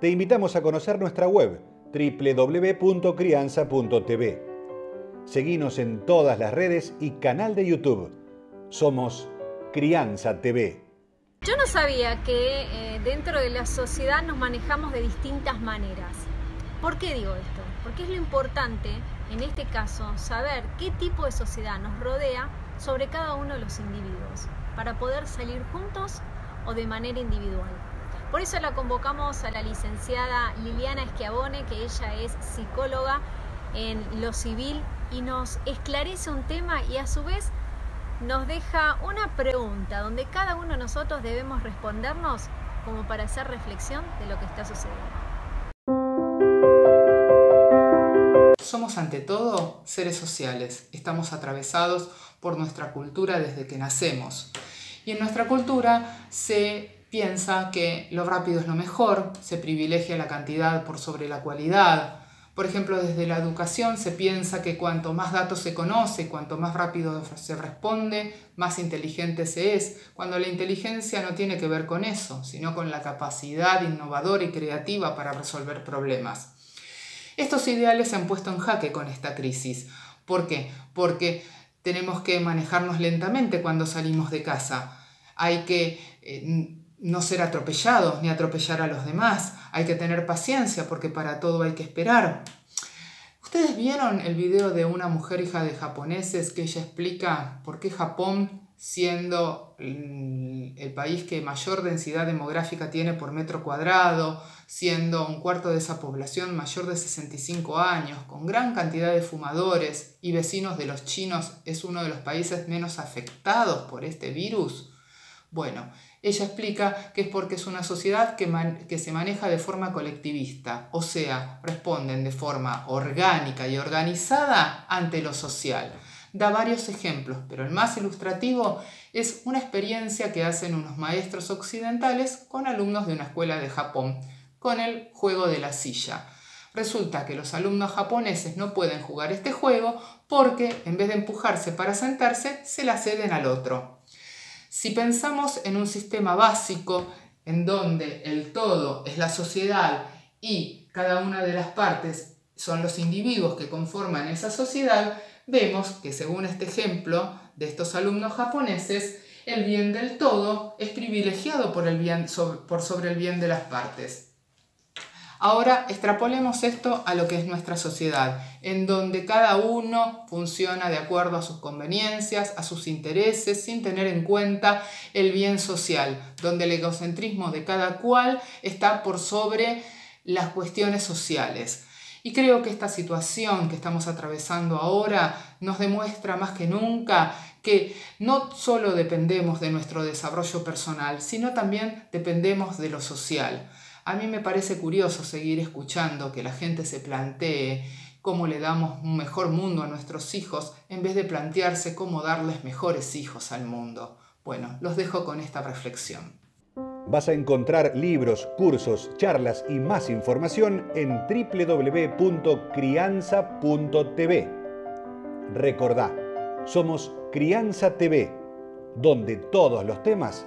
te invitamos a conocer nuestra web www.crianza.tv. Seguimos en todas las redes y canal de YouTube. Somos Crianza TV. Yo no sabía que eh, dentro de la sociedad nos manejamos de distintas maneras. ¿Por qué digo esto? Porque es lo importante, en este caso, saber qué tipo de sociedad nos rodea sobre cada uno de los individuos, para poder salir juntos o de manera individual. Por eso la convocamos a la licenciada Liliana Esquiabone, que ella es psicóloga en lo civil y nos esclarece un tema y a su vez nos deja una pregunta donde cada uno de nosotros debemos respondernos como para hacer reflexión de lo que está sucediendo. Somos ante todo seres sociales, estamos atravesados por nuestra cultura desde que nacemos. Y en nuestra cultura se piensa que lo rápido es lo mejor, se privilegia la cantidad por sobre la cualidad. Por ejemplo, desde la educación se piensa que cuanto más datos se conoce, cuanto más rápido se responde, más inteligente se es, cuando la inteligencia no tiene que ver con eso, sino con la capacidad innovadora y creativa para resolver problemas. Estos ideales se han puesto en jaque con esta crisis. ¿Por qué? Porque tenemos que manejarnos lentamente cuando salimos de casa. Hay que eh, no ser atropellados ni atropellar a los demás. Hay que tener paciencia porque para todo hay que esperar. ¿Ustedes vieron el video de una mujer hija de japoneses que ella explica por qué Japón, siendo el país que mayor densidad demográfica tiene por metro cuadrado, siendo un cuarto de esa población mayor de 65 años, con gran cantidad de fumadores y vecinos de los chinos, es uno de los países menos afectados por este virus? Bueno, ella explica que es porque es una sociedad que, se maneja de forma colectivista, o sea, responden de forma orgánica y organizada ante lo social. Da varios ejemplos, pero el más ilustrativo es una experiencia que hacen unos maestros occidentales con alumnos de una escuela de Japón, con el juego de la silla. Resulta que los alumnos japoneses no pueden jugar este juego porque en vez de empujarse para sentarse, se la ceden al otro. Si pensamos en un sistema básico en donde el todo es la sociedad y cada una de las partes son los individuos que conforman esa sociedad, vemos que según este ejemplo de estos alumnos japoneses, el bien del todo es privilegiado por, el bien, por sobre el bien de las partes. Ahora extrapolemos esto a lo que es nuestra sociedad, en donde cada uno funciona de acuerdo a sus conveniencias, a sus intereses, sin tener en cuenta el bien social, donde el egocentrismo de cada cual está por sobre las cuestiones sociales. Y creo que esta situación que estamos atravesando ahora nos demuestra más que nunca que no solo dependemos de nuestro desarrollo personal, sino también dependemos de lo social. A mí me parece curioso seguir escuchando que la gente se plantee cómo le damos un mejor mundo a nuestros hijos en vez de plantearse cómo darles mejores hijos al mundo. Bueno, los dejo con esta reflexión. Vas a encontrar libros, cursos, charlas y más información en www.crianza.tv. Recordá, somos Crianza TV, donde todos los temas